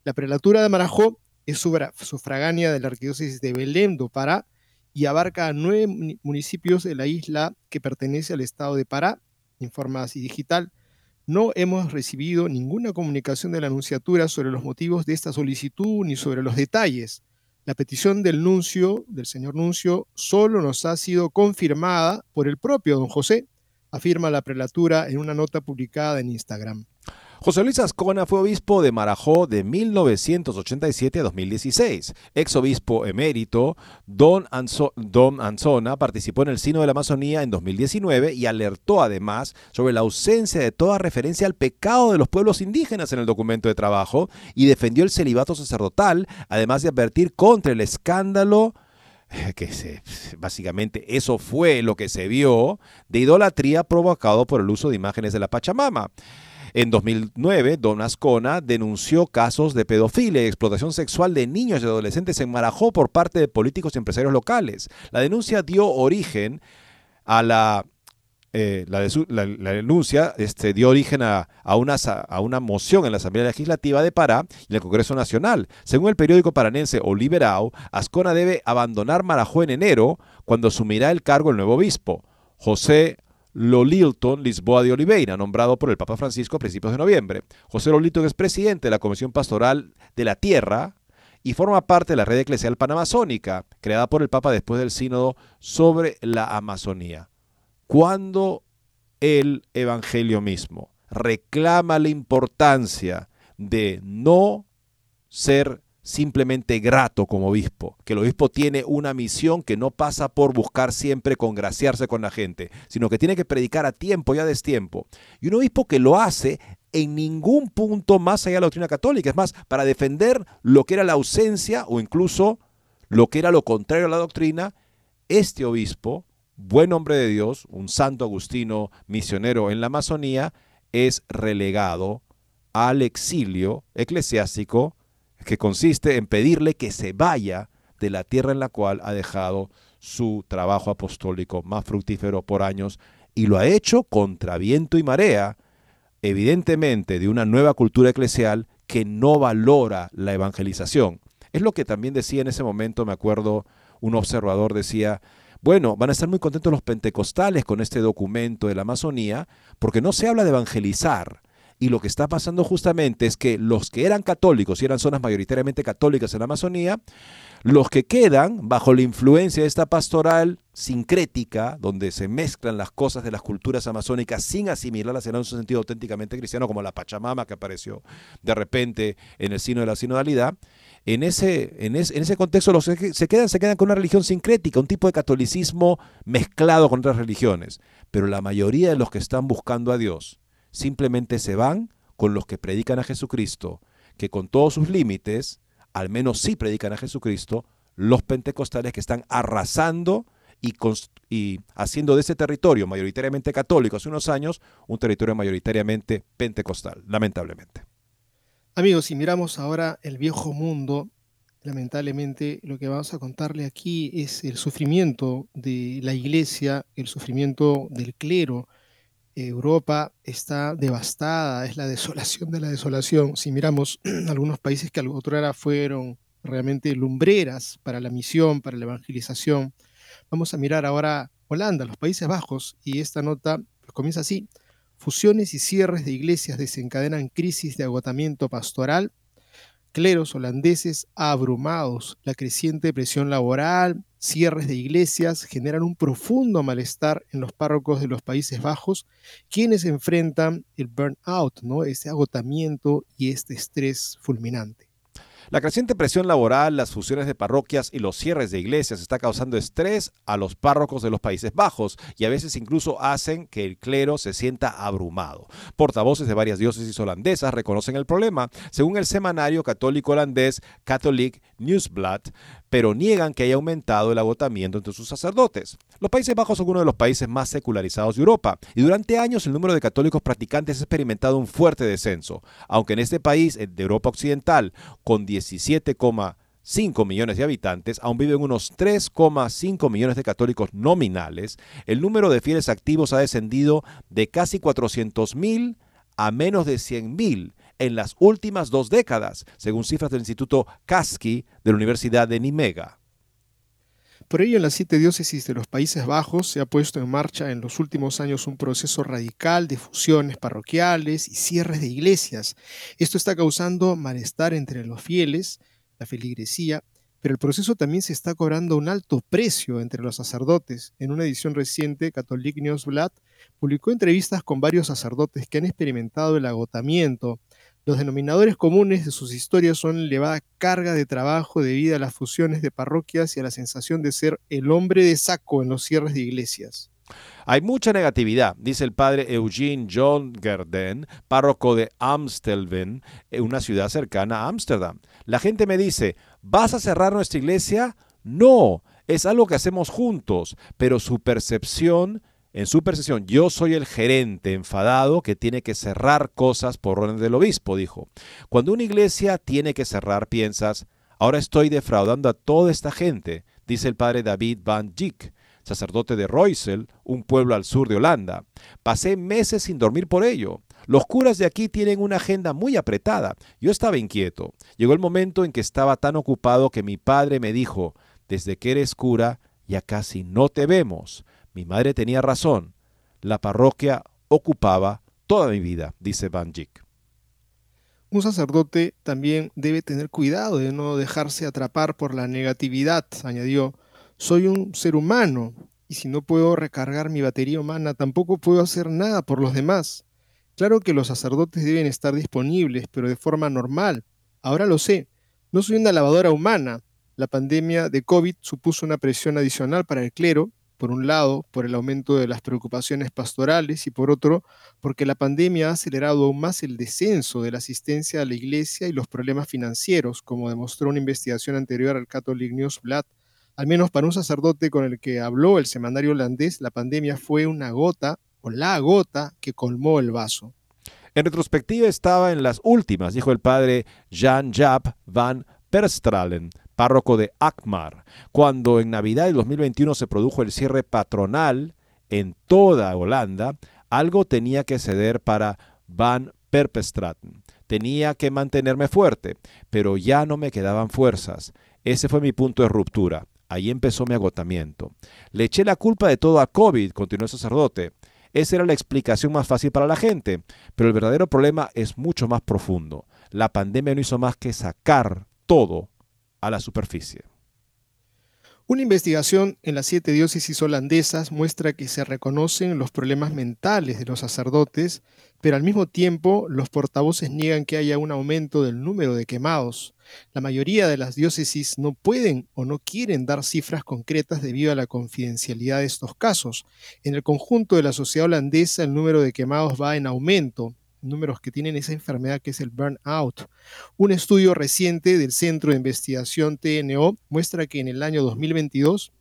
La prelatura de Marajó es sufragánea de la arquidiócesis de Belém do Pará y abarca nueve municipios de la isla que pertenece al estado de Pará, informa así digital. No hemos recibido ninguna comunicación de la anunciatura sobre los motivos de esta solicitud ni sobre los detalles. La petición del nuncio, del señor nuncio, solo nos ha sido confirmada por el propio don José, afirma la prelatura en una nota publicada en Instagram. José Luis Ascona fue obispo de Marajó de 1987 a 2016. Ex obispo emérito, Don, Don Anzona participó en el Sino de la Amazonía en 2019 y alertó además sobre la ausencia de toda referencia al pecado de los pueblos indígenas en el documento de trabajo y defendió el celibato sacerdotal, además de advertir contra el escándalo que se, básicamente eso fue lo que se vio de idolatría provocado por el uso de imágenes de la Pachamama. En 2009, Don Ascona denunció casos de pedofilia y explotación sexual de niños y adolescentes en Marajó por parte de políticos y empresarios locales. La denuncia dio origen a la eh, denuncia este, dio origen a, una, a, una, moción en la Asamblea Legislativa de Pará y en el Congreso Nacional. Según el periódico paranense Oliverao, Ascona debe abandonar Marajó en enero, cuando asumirá el cargo el nuevo obispo, José Lolilton Lisboa de Oliveira, nombrado por el Papa Francisco a principios de noviembre. José Lolilton es presidente de la Comisión Pastoral de la Tierra y forma parte de la red eclesial panamazónica, creada por el Papa después del sínodo sobre la Amazonía cuando el Evangelio mismo reclama la importancia de no ser simplemente grato como obispo, que el obispo tiene una misión que no pasa por buscar siempre congraciarse con la gente, sino que tiene que predicar a tiempo y a destiempo. Y un obispo que lo hace en ningún punto más allá de la doctrina católica, es más, para defender lo que era la ausencia o incluso lo que era lo contrario a la doctrina, este obispo buen hombre de Dios, un santo agustino misionero en la Amazonía, es relegado al exilio eclesiástico que consiste en pedirle que se vaya de la tierra en la cual ha dejado su trabajo apostólico más fructífero por años y lo ha hecho contra viento y marea, evidentemente de una nueva cultura eclesial que no valora la evangelización. Es lo que también decía en ese momento, me acuerdo, un observador decía, bueno, van a estar muy contentos los pentecostales con este documento de la Amazonía, porque no se habla de evangelizar. Y lo que está pasando justamente es que los que eran católicos y eran zonas mayoritariamente católicas en la Amazonía, los que quedan bajo la influencia de esta pastoral sincrética, donde se mezclan las cosas de las culturas amazónicas sin asimilarlas en un sentido auténticamente cristiano, como la Pachamama que apareció de repente en el sino de la sinodalidad, en ese, en ese, contexto los que se quedan, se quedan con una religión sincrética, un tipo de catolicismo mezclado con otras religiones. Pero la mayoría de los que están buscando a Dios simplemente se van con los que predican a Jesucristo, que con todos sus límites, al menos sí predican a Jesucristo, los pentecostales que están arrasando y, y, haciendo de ese territorio mayoritariamente católico hace unos años un territorio mayoritariamente pentecostal, lamentablemente. Amigos, si miramos ahora el viejo mundo, lamentablemente lo que vamos a contarle aquí es el sufrimiento de la iglesia, el sufrimiento del clero. Europa está devastada, es la desolación de la desolación. Si miramos algunos países que otrora fueron realmente lumbreras para la misión, para la evangelización, vamos a mirar ahora Holanda, los Países Bajos, y esta nota comienza así. Fusiones y cierres de iglesias desencadenan crisis de agotamiento pastoral. Cleros holandeses abrumados. La creciente presión laboral, cierres de iglesias generan un profundo malestar en los párrocos de los Países Bajos, quienes enfrentan el burnout, ¿no? Este agotamiento y este estrés fulminante. La creciente presión laboral, las fusiones de parroquias y los cierres de iglesias está causando estrés a los párrocos de los Países Bajos y a veces incluso hacen que el clero se sienta abrumado. Portavoces de varias diócesis holandesas reconocen el problema, según el semanario católico holandés Catholic Newsblad, pero niegan que haya aumentado el agotamiento entre sus sacerdotes. Los Países Bajos son uno de los países más secularizados de Europa y durante años el número de católicos practicantes ha experimentado un fuerte descenso, aunque en este país de Europa Occidental, con 17,5 millones de habitantes, aún viven unos 3,5 millones de católicos nominales, el número de fieles activos ha descendido de casi 400.000 a menos de 100.000 en las últimas dos décadas, según cifras del Instituto Kasky de la Universidad de Nimega. Por ello, en las siete diócesis de los Países Bajos se ha puesto en marcha en los últimos años un proceso radical de fusiones parroquiales y cierres de iglesias. Esto está causando malestar entre los fieles, la feligresía, pero el proceso también se está cobrando un alto precio entre los sacerdotes. En una edición reciente, Catholic Newsblad publicó entrevistas con varios sacerdotes que han experimentado el agotamiento, los denominadores comunes de sus historias son elevada carga de trabajo debido a las fusiones de parroquias y a la sensación de ser el hombre de saco en los cierres de iglesias. Hay mucha negatividad, dice el padre Eugene John Gerden, párroco de Amstelven, una ciudad cercana a Ámsterdam. La gente me dice, ¿vas a cerrar nuestra iglesia? No, es algo que hacemos juntos, pero su percepción en su percepción, yo soy el gerente enfadado que tiene que cerrar cosas por orden del obispo, dijo. Cuando una iglesia tiene que cerrar, piensas, ahora estoy defraudando a toda esta gente, dice el padre David Van Dijk, sacerdote de Roysel, un pueblo al sur de Holanda. Pasé meses sin dormir por ello. Los curas de aquí tienen una agenda muy apretada. Yo estaba inquieto. Llegó el momento en que estaba tan ocupado que mi padre me dijo, desde que eres cura, ya casi no te vemos. Mi madre tenía razón. La parroquia ocupaba toda mi vida, dice Van Dijk. Un sacerdote también debe tener cuidado de no dejarse atrapar por la negatividad, añadió. Soy un ser humano y si no puedo recargar mi batería humana, tampoco puedo hacer nada por los demás. Claro que los sacerdotes deben estar disponibles, pero de forma normal. Ahora lo sé. No soy una lavadora humana. La pandemia de COVID supuso una presión adicional para el clero por un lado, por el aumento de las preocupaciones pastorales y por otro, porque la pandemia ha acelerado aún más el descenso de la asistencia a la iglesia y los problemas financieros, como demostró una investigación anterior al Catholic Newsblad. Al menos para un sacerdote con el que habló el semanario holandés, la pandemia fue una gota o la gota que colmó el vaso. En retrospectiva estaba en las últimas, dijo el padre Jan Jap van Perstralen, párroco de Akmar, cuando en Navidad del 2021 se produjo el cierre patronal en toda Holanda, algo tenía que ceder para Van Perpestraten. Tenía que mantenerme fuerte, pero ya no me quedaban fuerzas. Ese fue mi punto de ruptura. Ahí empezó mi agotamiento. Le eché la culpa de todo a COVID, continuó el sacerdote. Esa era la explicación más fácil para la gente, pero el verdadero problema es mucho más profundo. La pandemia no hizo más que sacar todo a la superficie. Una investigación en las siete diócesis holandesas muestra que se reconocen los problemas mentales de los sacerdotes, pero al mismo tiempo los portavoces niegan que haya un aumento del número de quemados. La mayoría de las diócesis no pueden o no quieren dar cifras concretas debido a la confidencialidad de estos casos. En el conjunto de la sociedad holandesa el número de quemados va en aumento, números que tienen esa enfermedad que es el burnout. Un estudio reciente del Centro de Investigación TNO muestra que en el año 2022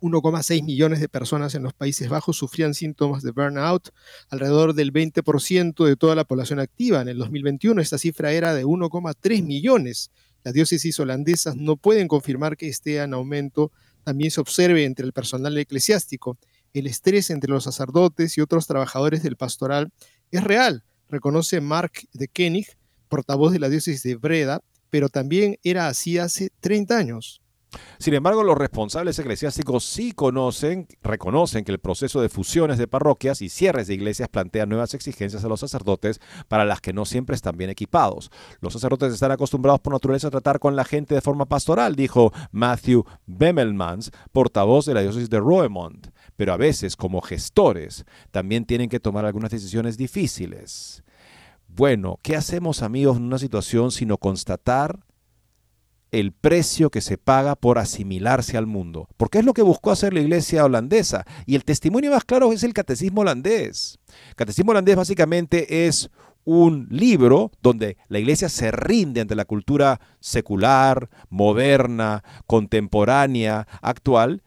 1,6 millones de personas en los Países Bajos sufrían síntomas de burnout, alrededor del 20% de toda la población activa. En el 2021 esta cifra era de 1,3 millones. Las diócesis holandesas no pueden confirmar que esté en aumento. También se observe entre el personal eclesiástico. El estrés entre los sacerdotes y otros trabajadores del pastoral es real reconoce Mark de Koenig, portavoz de la diócesis de Breda, pero también era así hace 30 años. Sin embargo, los responsables eclesiásticos sí conocen, reconocen que el proceso de fusiones de parroquias y cierres de iglesias plantea nuevas exigencias a los sacerdotes para las que no siempre están bien equipados. Los sacerdotes están acostumbrados por naturaleza a tratar con la gente de forma pastoral, dijo Matthew Bemmelmans, portavoz de la diócesis de Roemont. Pero a veces, como gestores, también tienen que tomar algunas decisiones difíciles. Bueno, ¿qué hacemos amigos en una situación sino constatar el precio que se paga por asimilarse al mundo, porque es lo que buscó hacer la iglesia holandesa. Y el testimonio más claro es el catecismo holandés. catecismo holandés básicamente es un libro donde la iglesia se rinde ante la cultura secular, moderna, contemporánea, actual,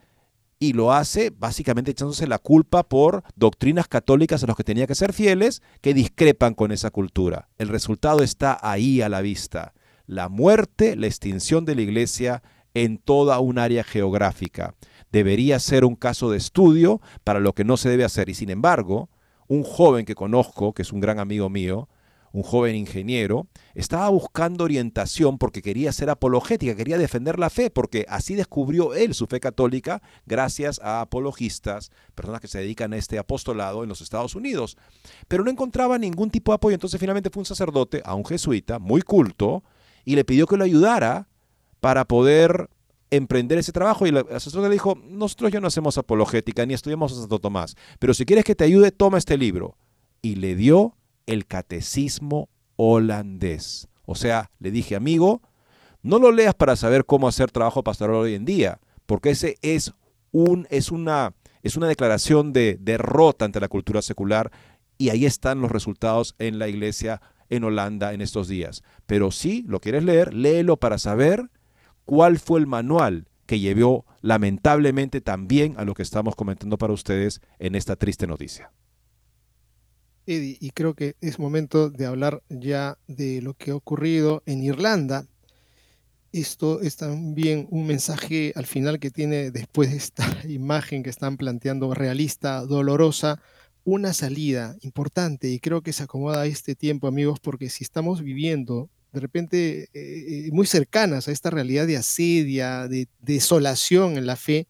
y lo hace básicamente echándose la culpa por doctrinas católicas a las que tenía que ser fieles que discrepan con esa cultura. El resultado está ahí a la vista la muerte, la extinción de la iglesia en toda un área geográfica. Debería ser un caso de estudio para lo que no se debe hacer. Y sin embargo, un joven que conozco, que es un gran amigo mío, un joven ingeniero, estaba buscando orientación porque quería ser apologética, quería defender la fe, porque así descubrió él su fe católica gracias a apologistas, personas que se dedican a este apostolado en los Estados Unidos. Pero no encontraba ningún tipo de apoyo, entonces finalmente fue un sacerdote, a un jesuita, muy culto, y le pidió que lo ayudara para poder emprender ese trabajo y el asesor le dijo, nosotros ya no hacemos apologética ni estudiamos a Santo Tomás, pero si quieres que te ayude, toma este libro. Y le dio el catecismo holandés. O sea, le dije, amigo, no lo leas para saber cómo hacer trabajo pastoral hoy en día, porque ese es, un, es, una, es una declaración de derrota ante la cultura secular y ahí están los resultados en la iglesia en Holanda en estos días. Pero si lo quieres leer, léelo para saber cuál fue el manual que llevó lamentablemente también a lo que estamos comentando para ustedes en esta triste noticia. Eddie, y creo que es momento de hablar ya de lo que ha ocurrido en Irlanda. Esto es también un mensaje al final que tiene después de esta imagen que están planteando realista, dolorosa, una salida importante y creo que se acomoda a este tiempo, amigos, porque si estamos viviendo de repente eh, eh, muy cercanas a esta realidad de asedia, de, desolación en la fe,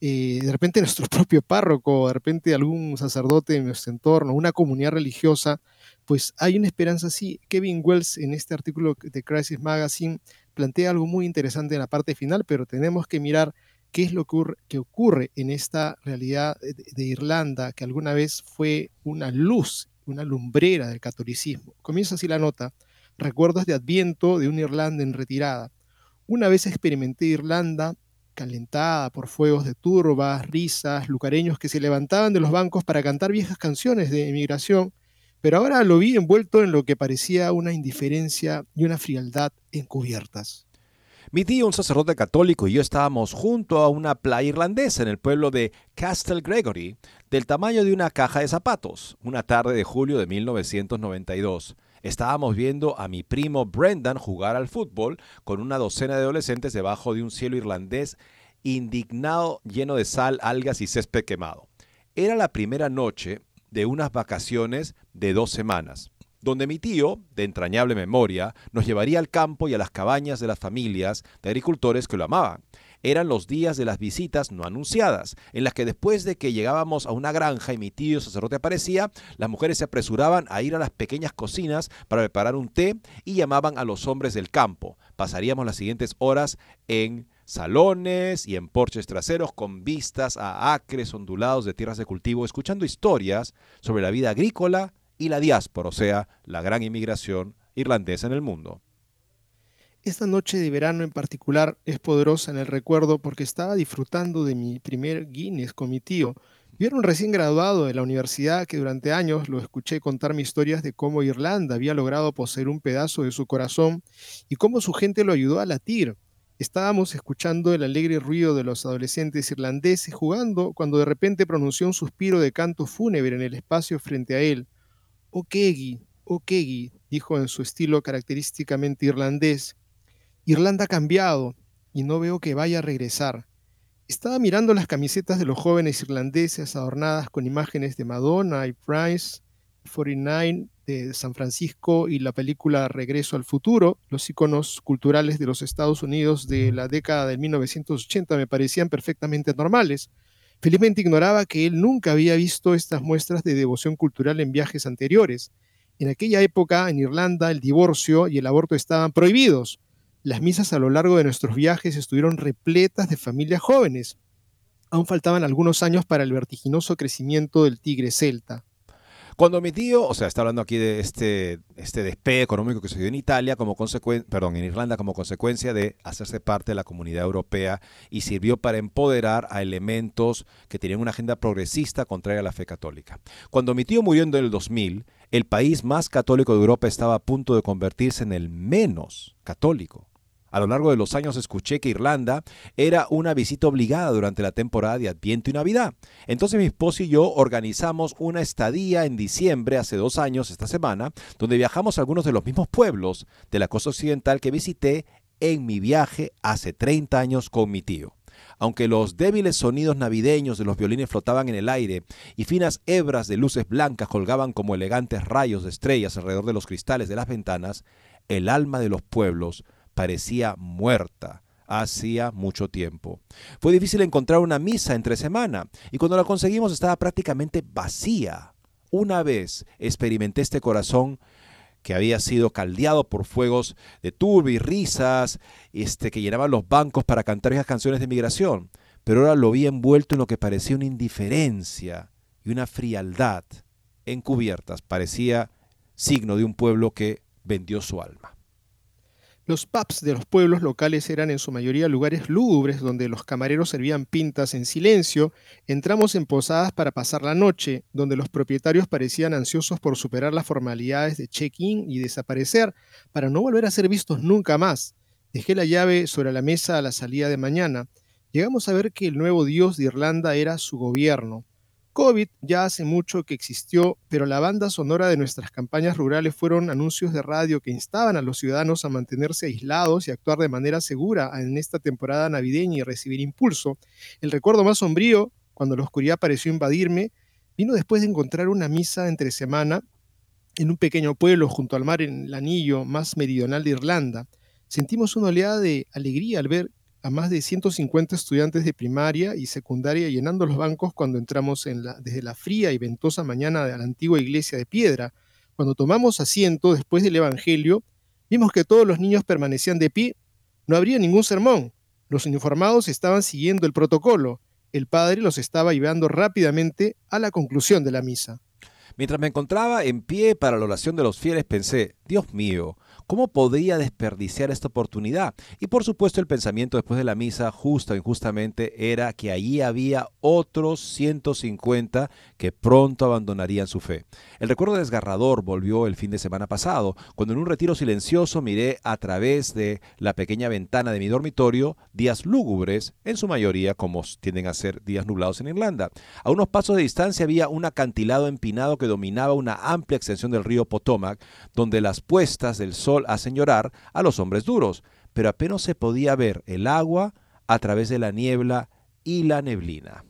de repente nuestro propio párroco, de repente algún sacerdote en nuestro entorno, una comunidad religiosa, pues hay una esperanza así. Kevin Wells en este artículo de Crisis Magazine plantea algo muy interesante en la parte final, pero tenemos que mirar qué es lo que ocurre, en esta realidad de, Irlanda, que alguna vez fue una luz, una lumbrera del catolicismo. Comienza así la nota, recuerdos de Adviento de una Irlanda en retirada. Una vez experimenté Irlanda calentada por fuegos de turbas, risas, lucareños que se levantaban de los bancos para cantar viejas canciones de emigración, pero ahora lo vi envuelto en lo que parecía una indiferencia y una frialdad encubiertas. Mi tío, un sacerdote católico, y yo estábamos junto a una playa irlandesa en el pueblo de Castle Gregory, del tamaño de una caja de zapatos, una tarde de julio de 1992. Estábamos viendo a mi primo Brendan jugar al fútbol con una docena de adolescentes debajo de un cielo irlandés indignado, lleno de sal, algas y césped quemado. Era la primera noche de unas vacaciones de dos semanas donde mi tío, de entrañable memoria, nos llevaría al campo y a las cabañas de las familias de agricultores que lo amaban. Eran los días de las visitas no anunciadas, en las que después de que llegábamos a una granja y mi tío sacerdote aparecía, las mujeres se apresuraban a ir a las pequeñas cocinas para preparar un té y llamaban a los hombres del campo. Pasaríamos las siguientes horas en salones y en porches traseros con vistas a acres ondulados de tierras de cultivo, escuchando historias sobre la vida agrícola y la diáspora, o sea, la gran inmigración irlandesa en el mundo. Esta noche de verano en particular es poderosa en el recuerdo porque estaba disfrutando de mi primer Guinness con mi tío. Yo era un recién graduado de la universidad que durante años lo escuché contarme historias de cómo Irlanda había logrado poseer un pedazo de su corazón y cómo su gente lo ayudó a latir. Estábamos escuchando el alegre ruido de los adolescentes irlandeses jugando cuando de repente pronunció un suspiro de canto fúnebre en el espacio frente a él. Okegi, Okegi, dijo en su estilo característicamente irlandés. Irlanda ha cambiado y no veo que vaya a regresar. Estaba mirando las camisetas de los jóvenes irlandeses adornadas con imágenes de Madonna y Price, 49 de San Francisco y la película Regreso al Futuro, los iconos culturales de los Estados Unidos de la década de 1980 me parecían perfectamente normales. Felizmente ignoraba que él nunca había visto estas muestras de devoción cultural en viajes anteriores. En aquella época, en Irlanda, el divorcio y el aborto estaban prohibidos. Las misas a lo largo de nuestros viajes estuvieron repletas de familias jóvenes. Aún faltaban algunos años para el vertiginoso crecimiento del tigre celta. Cuando mi tío, o sea, está hablando aquí de este, este despegue económico que se dio en Italia como consecuencia, perdón, en Irlanda como consecuencia de hacerse parte de la comunidad europea y sirvió para empoderar a elementos que tenían una agenda progresista contraria a la fe católica. Cuando mi tío murió en el 2000, el país más católico de Europa estaba a punto de convertirse en el menos católico. A lo largo de los años escuché que Irlanda era una visita obligada durante la temporada de Adviento y Navidad. Entonces mi esposo y yo organizamos una estadía en diciembre, hace dos años, esta semana, donde viajamos a algunos de los mismos pueblos de la costa occidental que visité en mi viaje hace 30 años con mi tío. Aunque los débiles sonidos navideños de los violines flotaban en el aire y finas hebras de luces blancas colgaban como elegantes rayos de estrellas alrededor de los cristales de las ventanas, el alma de los pueblos parecía muerta hacía mucho tiempo. Fue difícil encontrar una misa entre semana y cuando la conseguimos estaba prácticamente vacía. Una vez experimenté este corazón que había sido caldeado por fuegos de turbi y risas, este, que llenaban los bancos para cantar esas canciones de migración, pero ahora lo vi envuelto en lo que parecía una indiferencia y una frialdad encubiertas, parecía signo de un pueblo que vendió su alma. Los pubs de los pueblos locales eran en su mayoría lugares lúgubres donde los camareros servían pintas en silencio, entramos en posadas para pasar la noche, donde los propietarios parecían ansiosos por superar las formalidades de check-in y desaparecer para no volver a ser vistos nunca más. Dejé la llave sobre la mesa a la salida de mañana. Llegamos a ver que el nuevo dios de Irlanda era su gobierno. COVID ya hace mucho que existió, pero la banda sonora de nuestras campañas rurales fueron anuncios de radio que instaban a los ciudadanos a mantenerse aislados y actuar de manera segura en esta temporada navideña y recibir impulso. El recuerdo más sombrío, cuando la oscuridad pareció invadirme, vino después de encontrar una misa entre semana en un pequeño pueblo junto al mar en el anillo más meridional de Irlanda. Sentimos una oleada de alegría al ver a más de 150 estudiantes de primaria y secundaria llenando los bancos cuando entramos desde la fría y ventosa mañana de la antigua iglesia de piedra. Cuando tomamos asiento después del Evangelio, vimos que todos los niños permanecían de pie. No habría ningún sermón. Los uniformados estaban siguiendo el protocolo. El padre los estaba llevando rápidamente a la conclusión de la misa. Mientras me encontraba en pie para la oración de los fieles, pensé, Dios mío, ¿Cómo podría desperdiciar esta oportunidad? Y por supuesto el pensamiento después de la misa, justa o injustamente, era que allí había otros 150 que pronto abandonarían su fe. El recuerdo desgarrador volvió el fin de semana pasado, cuando en un retiro silencioso miré a través de la pequeña ventana de mi dormitorio días lúgubres, en su mayoría como tienden a ser días nublados en Irlanda. A unos pasos de distancia había un acantilado empinado que dominaba una amplia extensión del río Potomac, donde las puestas del sol hacen llorar a los hombres duros, pero apenas se podía ver el agua a través de la niebla y la neblina.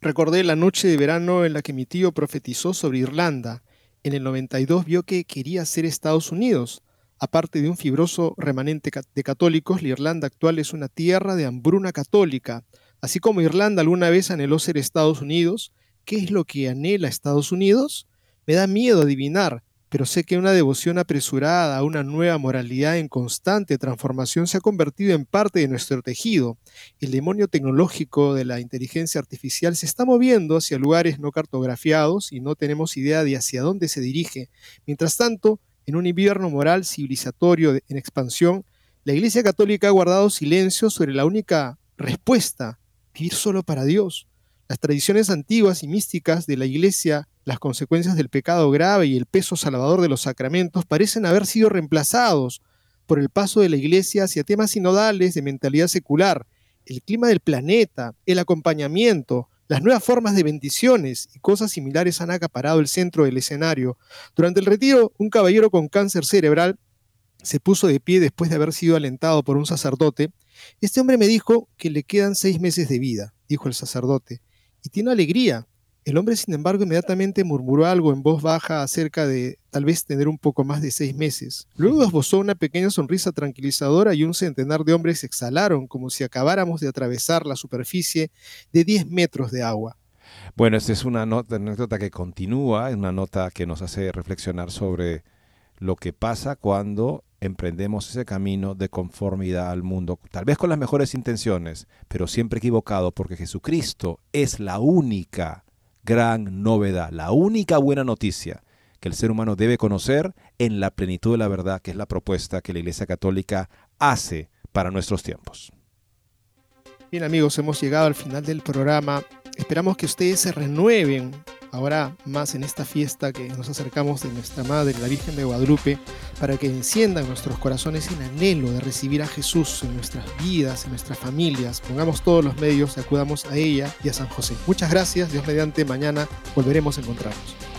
Recordé la noche de verano en la que mi tío profetizó sobre Irlanda. En el 92 vio que quería ser Estados Unidos. Aparte de un fibroso remanente de católicos, la Irlanda actual es una tierra de hambruna católica. Así como Irlanda alguna vez anheló ser Estados Unidos, ¿qué es lo que anhela Estados Unidos? Me da miedo adivinar, pero sé que una devoción apresurada a una nueva moralidad en constante transformación se ha convertido en parte de nuestro tejido. El demonio tecnológico de la inteligencia artificial se está moviendo hacia lugares no cartografiados y no tenemos idea de hacia dónde se dirige. Mientras tanto, en un invierno moral civilizatorio en expansión, la Iglesia Católica ha guardado silencio sobre la única respuesta, vivir solo para Dios. Las tradiciones antiguas y místicas de la Iglesia las consecuencias del pecado grave y el peso salvador de los sacramentos parecen haber sido reemplazados por el paso de la Iglesia hacia temas sinodales de mentalidad secular, el clima del planeta, el acompañamiento, las nuevas formas de bendiciones y cosas similares han acaparado el centro del escenario. Durante el retiro, un caballero con cáncer cerebral se puso de pie después de haber sido alentado por un sacerdote. Este hombre me dijo que le quedan seis meses de vida, dijo el sacerdote, y tiene alegría, El hombre, sin embargo, inmediatamente murmuró algo en voz baja acerca de tal vez tener un poco más de seis meses. Luego esbozó una pequeña sonrisa tranquilizadora y un centenar de hombres exhalaron como si acabáramos de atravesar la superficie de 10 metros de agua. Bueno, esta es una nota, anécdota que continúa, es una nota que nos hace reflexionar sobre lo que pasa cuando emprendemos ese camino de conformidad al mundo, tal vez con las mejores intenciones, pero siempre equivocado porque Jesucristo es la única gran novedad, la única buena noticia que el ser humano debe conocer en la plenitud de la verdad, que es la propuesta que la Iglesia Católica hace para nuestros tiempos. Bien amigos, hemos llegado al final del programa. Esperamos que ustedes se renueven ahora más en esta fiesta que nos acercamos de nuestra Madre, la Virgen de Guadalupe, para que enciendan nuestros corazones en anhelo de recibir a Jesús en nuestras vidas, en nuestras familias. Pongamos todos los medios y acudamos a ella y a San José. Muchas gracias, Dios mediante, mañana volveremos a encontrarnos.